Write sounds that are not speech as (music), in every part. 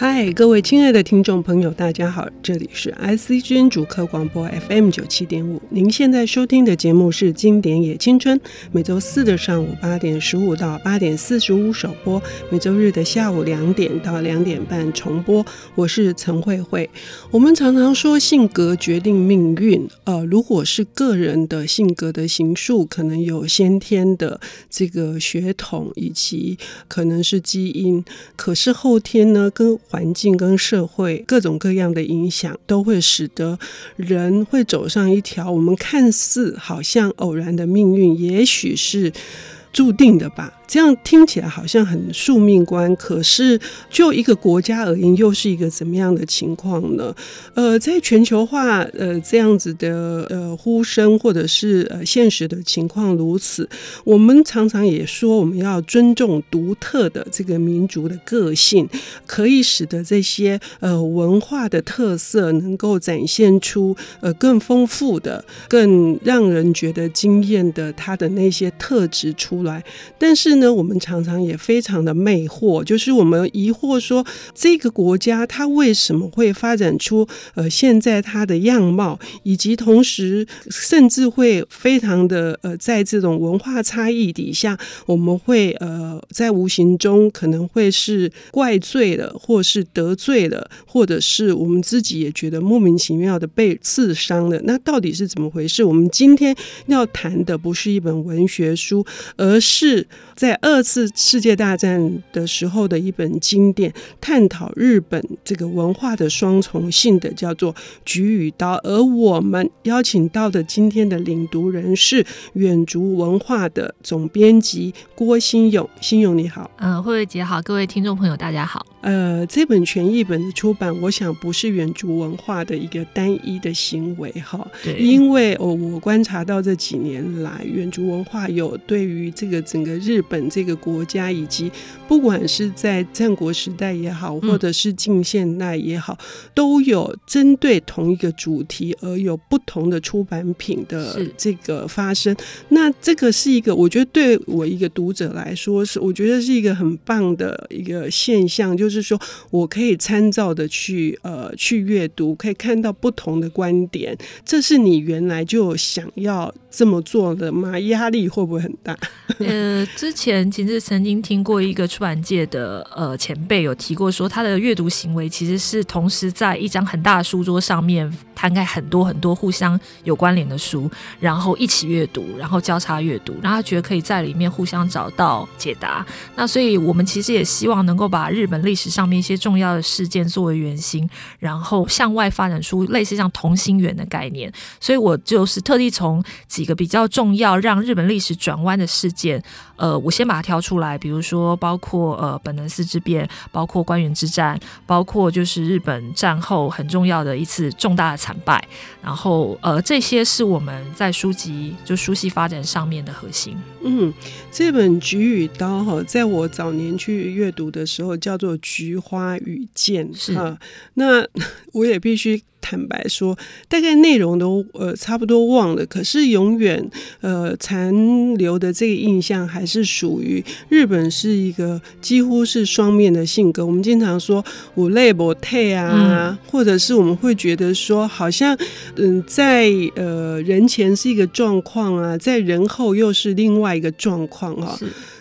嗨，各位亲爱的听众朋友，大家好，这里是 ICGN 主客广播 FM 九七点五。您现在收听的节目是《经典也青春》，每周四的上午八点十五到八点四十五首播，每周日的下午两点到两点半重播。我是陈慧慧。我们常常说性格决定命运，呃，如果是个人的性格的形塑，可能有先天的这个血统，以及可能是基因，可是后天呢，跟环境跟社会各种各样的影响，都会使得人会走上一条我们看似好像偶然的命运，也许是注定的吧。这样听起来好像很宿命观，可是就一个国家而言，又是一个怎么样的情况呢？呃，在全球化呃这样子的呃呼声，或者是呃现实的情况如此，我们常常也说我们要尊重独特的这个民族的个性，可以使得这些呃文化的特色能够展现出呃更丰富的、更让人觉得惊艳的它的那些特质出来，但是。呢，我们常常也非常的魅惑，就是我们疑惑说，这个国家它为什么会发展出呃现在它的样貌，以及同时甚至会非常的呃在这种文化差异底下，我们会呃在无形中可能会是怪罪了，或是得罪了，或者是我们自己也觉得莫名其妙的被刺伤了。那到底是怎么回事？我们今天要谈的不是一本文学书，而是在。在二次世界大战的时候的一本经典，探讨日本这个文化的双重性的，叫做《菊与刀》。而我们邀请到的今天的领读人是远足文化的总编辑郭新勇。新勇你好，嗯，慧慧姐好，各位听众朋友大家好。呃，这本全译本的出版，我想不是远足文化的一个单一的行为哈，对，因为哦，我观察到这几年来，远足文化有对于这个整个日本。这个国家以及不管是在战国时代也好，或者是近现代也好，都有针对同一个主题而有不同的出版品的这个发生。那这个是一个，我觉得对我一个读者来说是，我觉得是一个很棒的一个现象，就就是说我可以参照的去呃去阅读，可以看到不同的观点。这是你原来就想要这么做的吗？压力会不会很大？(laughs) 呃，之前。其实曾经听过一个出版界的呃前辈有提过，说他的阅读行为其实是同时在一张很大的书桌上面摊开很多很多互相有关联的书，然后一起阅读，然后交叉阅读，然后他觉得可以在里面互相找到解答。那所以我们其实也希望能够把日本历史上面一些重要的事件作为原型，然后向外发展出类似像同心圆的概念。所以我就是特地从几个比较重要让日本历史转弯的事件，呃，我先把它挑出来，比如说包括呃本能寺之变，包括关原之战，包括就是日本战后很重要的一次重大的惨败，然后呃这些是我们在书籍就书系发展上面的核心。嗯，这本《菊与刀》哈，在我早年去阅读的时候叫做《菊花与剑》是哈，那 (laughs) 我也必须。坦白说，大概内容都呃差不多忘了，可是永远呃残留的这个印象还是属于日本是一个几乎是双面的性格。我们经常说“有泪没退”啊，嗯、或者是我们会觉得说，好像嗯、呃、在呃人前是一个状况啊，在人后又是另外一个状况啊。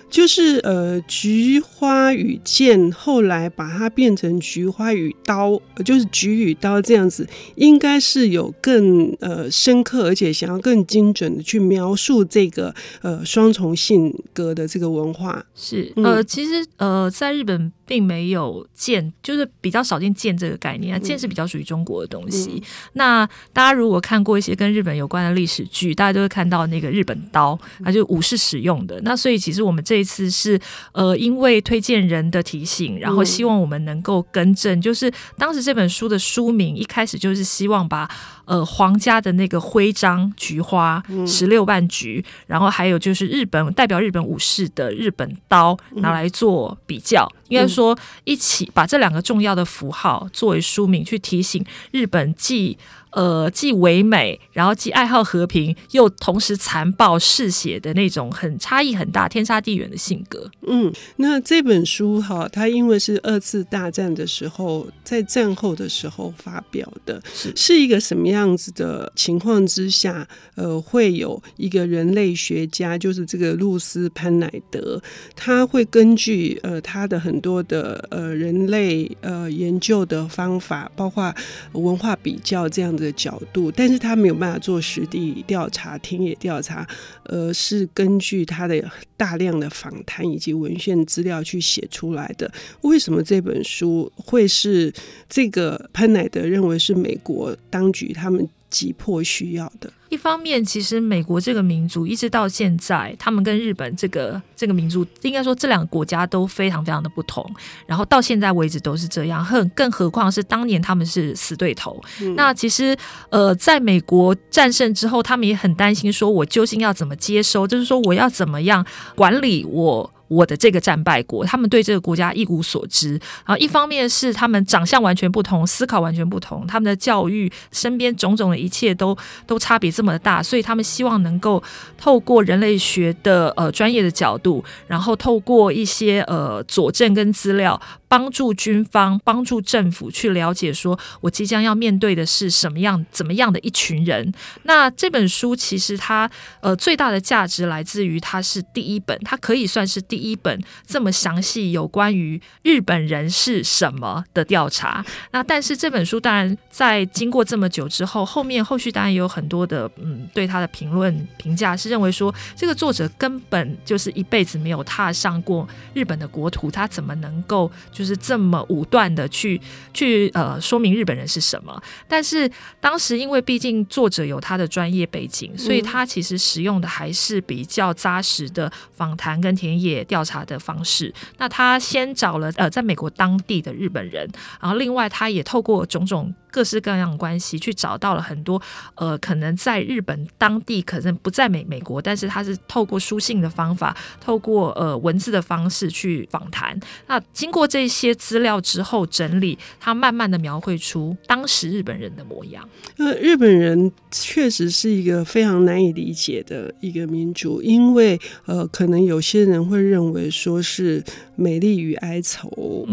就是呃，菊花与剑，后来把它变成菊花与刀，就是菊与刀这样子，应该是有更呃深刻，而且想要更精准的去描述这个呃双重性格的这个文化。是呃，其实呃，在日本。并没有剑，就是比较少见剑这个概念啊。剑是比较属于中国的东西。嗯、那大家如果看过一些跟日本有关的历史剧，大家都会看到那个日本刀，它就武士使用的。那所以其实我们这一次是呃，因为推荐人的提醒，然后希望我们能够更正，就是当时这本书的书名一开始就是希望把。呃，皇家的那个徽章菊花十六瓣菊，嗯、然后还有就是日本代表日本武士的日本刀拿来做比较，嗯、应该说一起把这两个重要的符号作为书名去提醒日本既呃既唯美，然后既爱好和平，又同时残暴嗜血的那种很差异很大、天差地远的性格。嗯，那这本书哈，它因为是二次大战的时候，在战后的时候发表的，是是一个什么样子的情况之下，呃，会有一个人类学家，就是这个露丝潘乃德，他会根据呃他的很多的呃人类呃研究的方法，包括文化比较这样的角度，但是他没有办法做实地调查、田野调查，而是根据他的大量的访谈以及文献资料去写出来的。为什么这本书会是这个潘乃德认为是美国当局他们急迫需要的？一方面，其实美国这个民族一直到现在，他们跟日本这个这个民族，应该说这两个国家都非常非常的不同。然后到现在为止都是这样，更更何况是当年他们是死对头。嗯、那其实呃，在美国战胜之后，他们也很担心，说我究竟要怎么接收，就是说我要怎么样管理我。我的这个战败国，他们对这个国家一无所知。然后一方面是他们长相完全不同，思考完全不同，他们的教育、身边种种的一切都都差别这么大，所以他们希望能够透过人类学的呃专业的角度，然后透过一些呃佐证跟资料。帮助军方、帮助政府去了解，说我即将要面对的是什么样、怎么样的一群人。那这本书其实它呃最大的价值来自于它是第一本，它可以算是第一本这么详细有关于日本人是什么的调查。那但是这本书当然在经过这么久之后，后面后续当然也有很多的嗯对他的评论评价是认为说这个作者根本就是一辈子没有踏上过日本的国土，他怎么能够？就是这么武断的去去呃说明日本人是什么，但是当时因为毕竟作者有他的专业背景，所以他其实使用的还是比较扎实的访谈跟田野调查的方式。那他先找了呃在美国当地的日本人，然后另外他也透过种种。各式各样的关系，去找到了很多呃，可能在日本当地，可能不在美美国，但是他是透过书信的方法，透过呃文字的方式去访谈。那经过这些资料之后整理，他慢慢的描绘出当时日本人的模样。呃，日本人确实是一个非常难以理解的一个民族，因为呃，可能有些人会认为说是美丽与哀愁，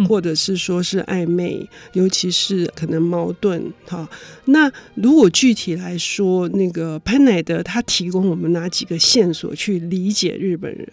或者是说是暧昧，嗯、尤其是可能矛盾。好，那如果具体来说，那个潘乃德他提供我们哪几个线索去理解日本人？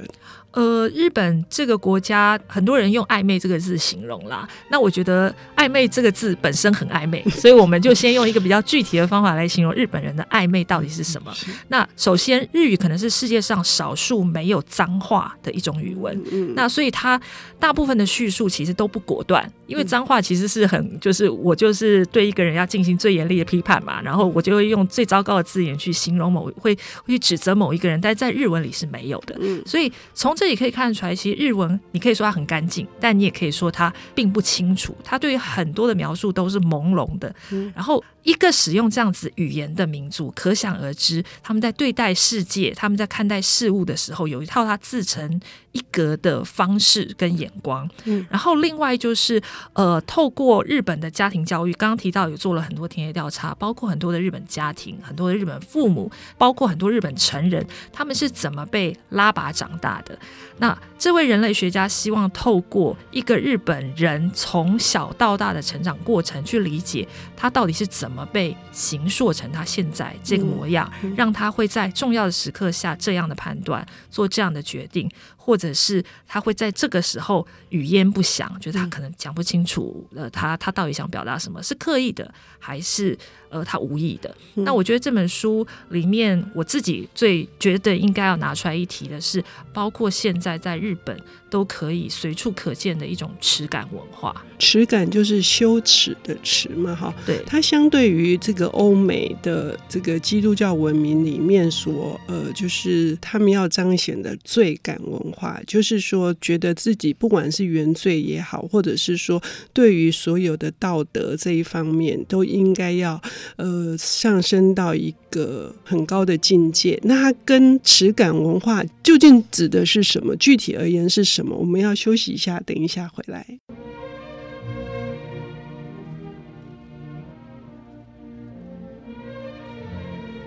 呃，日本这个国家，很多人用暧昧这个字形容啦。那我觉得暧昧这个字本身很暧昧，所以我们就先用一个比较具体的方法来形容日本人的暧昧到底是什么。(laughs) 那首先，日语可能是世界上少数没有脏话的一种语文。那所以它大部分的叙述其实都不果断，因为脏话其实是很就是我就是对一个人要进行最严厉的批判嘛，然后我就会用最糟糕的字眼去形容某会会去指责某一个人，但是在日文里是没有的。所以从这里可以看出来，其实日文你可以说它很干净，但你也可以说它并不清楚。它对于很多的描述都是朦胧的。然后一个使用这样子语言的民族，可想而知，他们在对待世界、他们在看待事物的时候，有一套他自成一格的方式跟眼光。然后另外就是呃，透过日本的家庭教育，刚刚提到做了很多田野调查，包括很多的日本家庭、很多的日本父母，包括很多日本成人，他们是怎么被拉拔长大的。那这位人类学家希望透过一个日本人从小到大的成长过程，去理解他到底是怎么被形塑成他现在这个模样，让他会在重要的时刻下这样的判断，做这样的决定，或者是他会在这个时候语焉不详，觉得他可能讲不清楚，呃，他他到底想表达什么，是刻意的还是？呃，他无意的。那我觉得这本书里面，我自己最觉得应该要拿出来一提的是，包括现在在日本。都可以随处可见的一种耻感文化，耻感就是羞耻的耻嘛，哈。对，它相对于这个欧美的这个基督教文明里面所呃，就是他们要彰显的罪感文化，就是说觉得自己不管是原罪也好，或者是说对于所有的道德这一方面，都应该要呃上升到一个很高的境界。那它跟耻感文化究竟指的是什么？具体而而言是什么？我们要休息一下，等一下回来。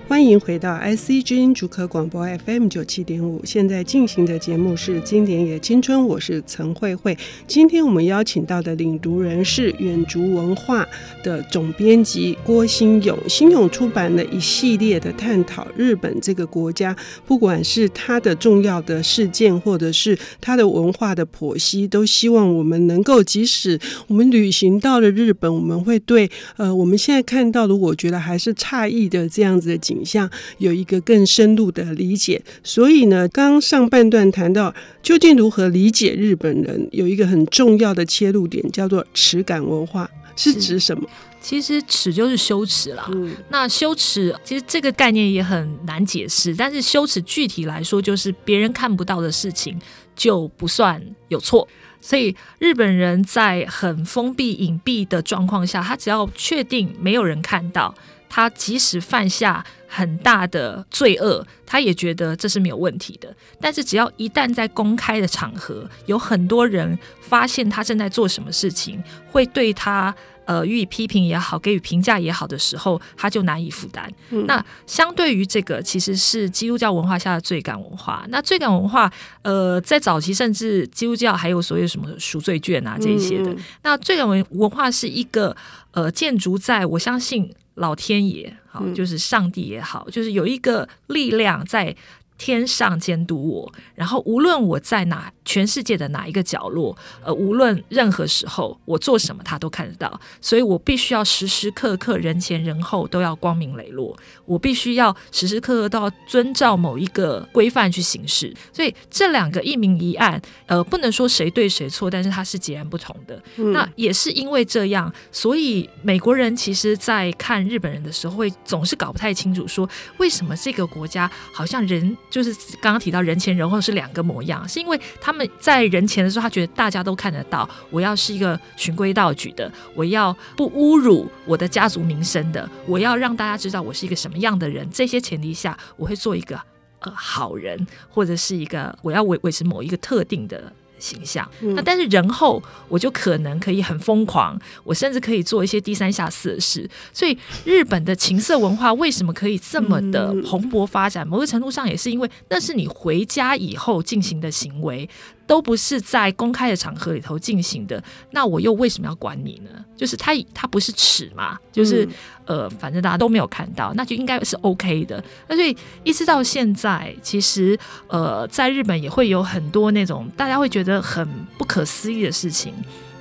欢迎回到 IC 之音竹科广播 FM 九七点五，现在进行的节目是《经典也青春》，我是陈慧慧。今天我们邀请到的领读人是远足文化的总编辑郭新勇。新勇出版了一系列的探讨日本这个国家，不管是它的重要的事件，或者是它的文化的剖析，都希望我们能够，即使我们旅行到了日本，我们会对呃我们现在看到的，我觉得还是诧异的这样子的景。影像有一个更深入的理解，所以呢，刚上半段谈到究竟如何理解日本人，有一个很重要的切入点，叫做耻感文化，是指什么？其实耻就是羞耻啦。嗯，那羞耻其实这个概念也很难解释，但是羞耻具体来说，就是别人看不到的事情就不算有错。所以日本人在很封闭隐蔽的状况下，他只要确定没有人看到。他即使犯下很大的罪恶，他也觉得这是没有问题的。但是只要一旦在公开的场合，有很多人发现他正在做什么事情，会对他呃予以批评也好，给予评价也好的时候，他就难以负担。嗯。那相对于这个，其实是基督教文化下的罪感文化。那罪感文化，呃，在早期甚至基督教还有所谓什么赎罪券啊这一些的。嗯。那罪感文文化是一个呃建筑在我相信。老天爷，好，就是上帝也好，就是有一个力量在天上监督我，然后无论我在哪，全世界的哪一个角落，呃，无论任何时候我做什么，他都看得到，所以我必须要时时刻刻人前人后都要光明磊落，我必须要时时刻刻都要遵照某一个规范去行事。所以这两个一明一暗，呃，不能说谁对谁错，但是它是截然不同的。嗯。那也是因为这样，所以美国人其实在看日本人的时候，会总是搞不太清楚，说为什么这个国家好像人。就是刚刚提到人前人后是两个模样，是因为他们那么在人前的时候，他觉得大家都看得到，我要是一个循规蹈矩的，我要不侮辱我的家族名声的，我要让大家知道我是一个什么样的人。这些前提下，我会做一个呃好人，或者是一个我要维维持某一个特定的。形象，那但是人后我就可能可以很疯狂，我甚至可以做一些低三下四的事。所以日本的情色文化为什么可以这么的蓬勃发展？某个程度上也是因为那是你回家以后进行的行为。都不是在公开的场合里头进行的，那我又为什么要管你呢？就是他他不是耻嘛，就是、嗯、呃，反正大家都没有看到，那就应该是 OK 的。那所以一直到现在，其实呃，在日本也会有很多那种大家会觉得很不可思议的事情，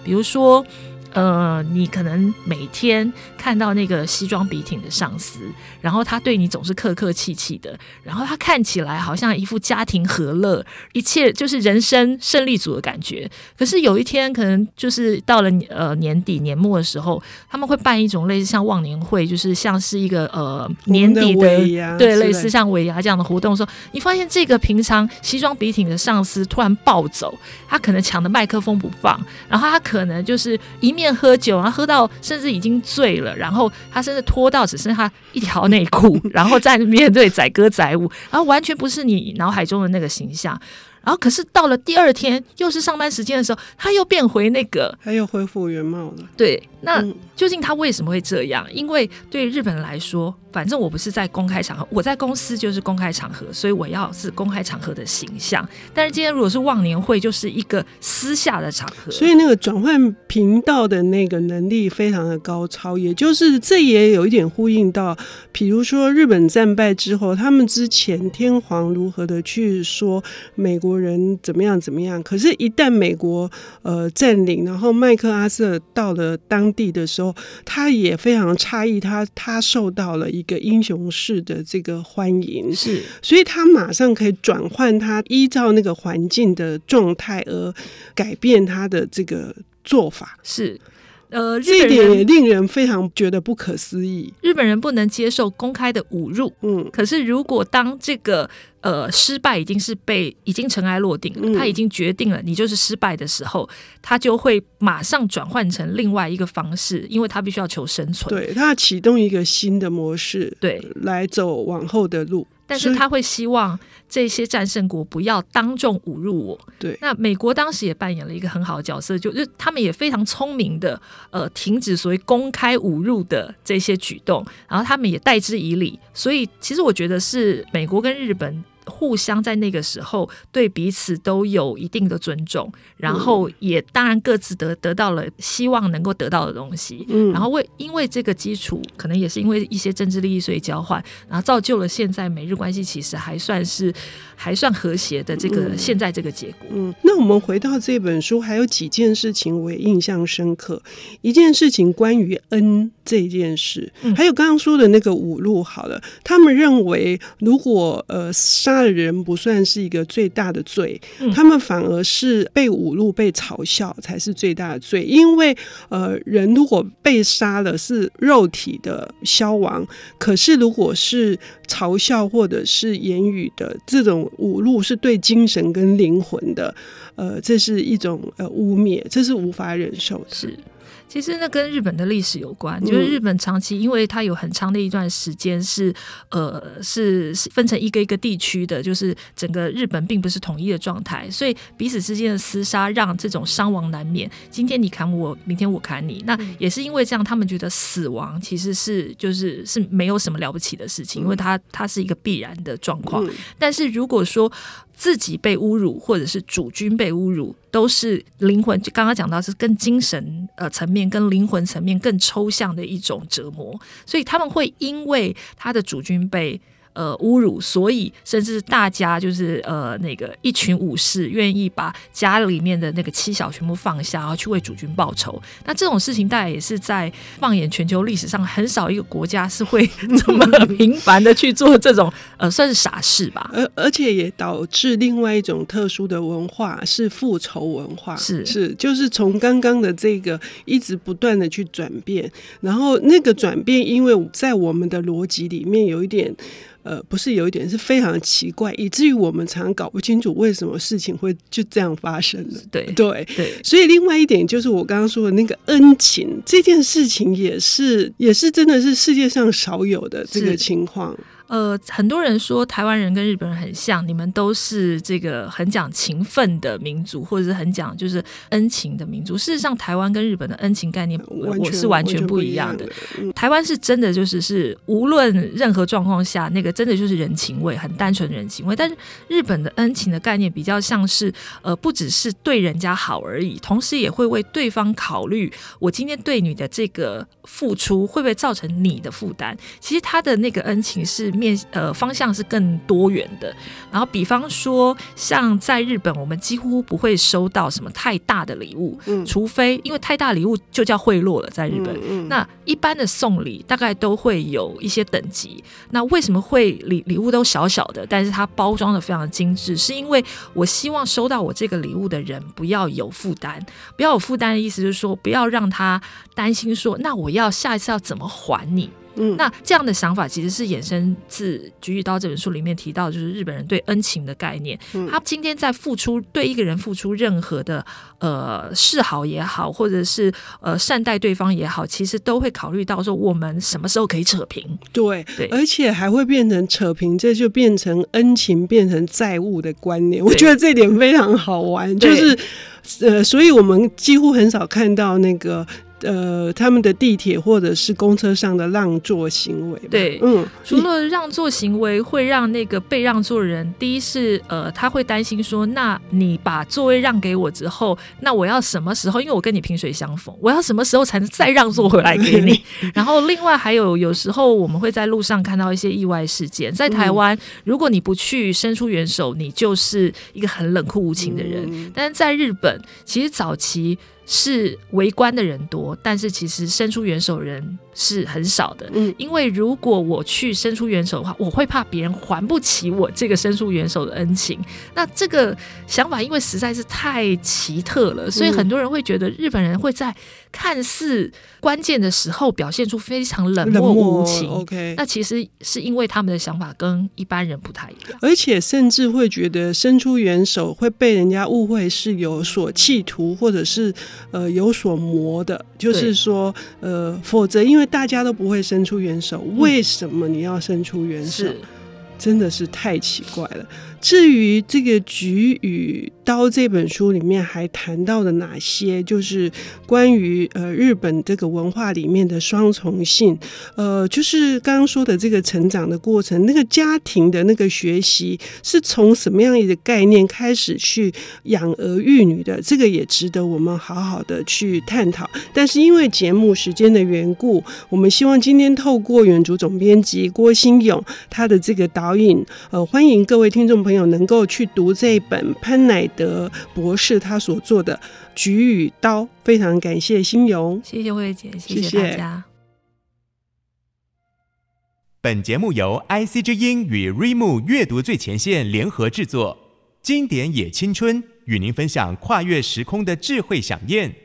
比如说。呃，你可能每天看到那个西装笔挺的上司，然后他对你总是客客气气的，然后他看起来好像一副家庭和乐，一切就是人生胜利组的感觉。可是有一天，可能就是到了呃年底年末的时候，他们会办一种类似像忘年会，就是像是一个呃年底的，的对，类似像尾牙这样的活动的时候，你发现这个平常西装笔挺的上司突然暴走，他可能抢的麦克风不放，然后他可能就是一面。喝酒，然后喝到甚至已经醉了，然后他甚至脱到只剩下一条内裤，然后在面对载歌载舞，然后完全不是你脑海中的那个形象。然后可是到了第二天，又是上班时间的时候，他又变回那个，(laughs) 他又恢复原貌了。对，那究竟他为什么会这样？因为对日本人来说。反正我不是在公开场合，我在公司就是公开场合，所以我要是公开场合的形象。但是今天如果是忘年会，就是一个私下的场合，所以那个转换频道的那个能力非常的高超，也就是这也有一点呼应到，比如说日本战败之后，他们之前天皇如何的去说美国人怎么样怎么样，可是，一旦美国呃占领，然后麦克阿瑟到了当地的时候，他也非常诧异，他他受到了一。一个英雄式的这个欢迎。是，所以他马上可以转换他依照那个环境的状态而改变他的这个做法。是。呃，这一点也令人非常觉得不可思议。日本人不能接受公开的侮辱，嗯，可是如果当这个呃失败已经是被已经尘埃落定了，嗯，他已经决定了你就是失败的时候，他就会马上转换成另外一个方式，因为他必须要求生存，对，他要启动一个新的模式，对，来走往后的路。但是他会希望这些战胜国不要当众侮辱我。对，那美国当时也扮演了一个很好的角色，就是他们也非常聪明的，呃，停止所谓公开侮辱的这些举动，然后他们也代之以礼。所以，其实我觉得是美国跟日本。互相在那个时候对彼此都有一定的尊重，然后也当然各自得得到了希望能够得到的东西，嗯，然后为因为这个基础，可能也是因为一些政治利益所以交换，然后造就了现在美日关系其实还算是还算和谐的这个现在这个结果。嗯，那我们回到这本书，还有几件事情我也印象深刻，一件事情关于恩这件事，还有刚刚说的那个五路，好了，他们认为如果呃杀。杀人不算是一个最大的罪，他们反而是被侮辱、被嘲笑才是最大的罪。因为呃，人如果被杀了是肉体的消亡，可是如果是嘲笑或者是言语的这种侮辱，是对精神跟灵魂的，呃，这是一种呃污蔑，这是无法忍受的。是。其实那跟日本的历史有关，就是日本长期因为它有很长的一段时间是呃是分成一个一个地区的，就是整个日本并不是统一的状态，所以彼此之间的厮杀让这种伤亡难免。今天你砍我，明天我砍你，那也是因为这样，他们觉得死亡其实是就是是没有什么了不起的事情，因为它它是一个必然的状况。但是如果说自己被侮辱，或者是主君被侮辱，都是灵魂。就刚刚讲到，是更精神呃层面、跟灵魂层面更抽象的一种折磨，所以他们会因为他的主君被。呃，侮辱，所以甚至大家就是呃，那个一群武士愿意把家里面的那个妻小全部放下，然后去为主君报仇。那这种事情，大概也是在放眼全球历史上，很少一个国家是会这么 (laughs) 频繁的去做这种呃，算是傻事吧。(laughs) 而而且也导致另外一种特殊的文化是复仇文化，是是，就是从刚刚的这个一直不断的去转变，然后那个转变，因为在我们的逻辑里面有一点。呃，不是有一点是非常奇怪，以至于我们常常搞不清楚为什么事情会就这样发生了。对对对，所以另外一点就是我刚刚说的那个恩情这件事情，也是也是真的是世界上少有的这个情况。呃，很多人说台湾人跟日本人很像，你们都是这个很讲情分的民族，或者是很讲就是恩情的民族。事实上，台湾跟日本的恩情概念我是完全不一样的。样的台湾是真的就是是无论任何状况下，那个真的就是人情味，很单纯人情味。但是日本的恩情的概念比较像是呃，不只是对人家好而已，同时也会为对方考虑。我今天对你的这个付出会不会造成你的负担？其实他的那个恩情是。面呃方向是更多元的，然后比方说像在日本，我们几乎不会收到什么太大的礼物，嗯，除非因为太大礼物就叫贿赂了，在日本，嗯，那一般的送礼大概都会有一些等级。那为什么会礼礼物都小小的，但是它包装的非常精致？是因为我希望收到我这个礼物的人不要有负担，不要有负担的意思就是说，不要让他担心说，那我要下一次要怎么还你？嗯，那这样的想法其实是衍生自《菊与刀》这本书里面提到，就是日本人对恩情的概念。嗯，他今天在付出对一个人付出任何的呃示好也好，或者是呃善待对方也好，其实都会考虑到说我们什么时候可以扯平。对对，而且还会变成扯平，这就变成恩情变成债务的观念。我觉得这点非常好玩，就是呃，所以我们几乎很少看到那个。呃，他们的地铁或者是公车上的让座行为，对，嗯，除了让座行为会让那个被让座人，第一是呃，他会担心说，那你把座位让给我之后，那我要什么时候？因为我跟你萍水相逢，我要什么时候才能再让座回来给你？(laughs) 然后另外还有，有时候我们会在路上看到一些意外事件，在台湾，如果你不去伸出援手，你就是一个很冷酷无情的人。但是在日本，其实早期。是围观的人多，但是其实伸出援手人是很少的。嗯，因为如果我去伸出援手的话，我会怕别人还不起我这个伸出援手的恩情。那这个想法因为实在是太奇特了，所以很多人会觉得日本人会在看似关键的时候表现出非常冷漠无情。OK，那其实是因为他们的想法跟一般人不太一样，而且甚至会觉得伸出援手会被人家误会是有所企图，或者是。呃，有所磨的，就是说，呃，否则因为大家都不会伸出援手，为什么你要伸出援手？真的是太奇怪了。至于这个《菊与刀》这本书里面还谈到的哪些，就是关于呃日本这个文化里面的双重性，呃，就是刚刚说的这个成长的过程，那个家庭的那个学习是从什么样一个概念开始去养儿育女的，这个也值得我们好好的去探讨。但是因为节目时间的缘故，我们希望今天透过远足总编辑郭新勇他的这个导引，呃，欢迎各位听众朋友能够去读这一本潘乃德博士他所做的《菊与刀》，非常感谢心荣，谢谢慧姐，谢谢大家。本节目由 IC 之音与瑞木阅读最前线联合制作，经典也青春与您分享跨越时空的智慧饗宴。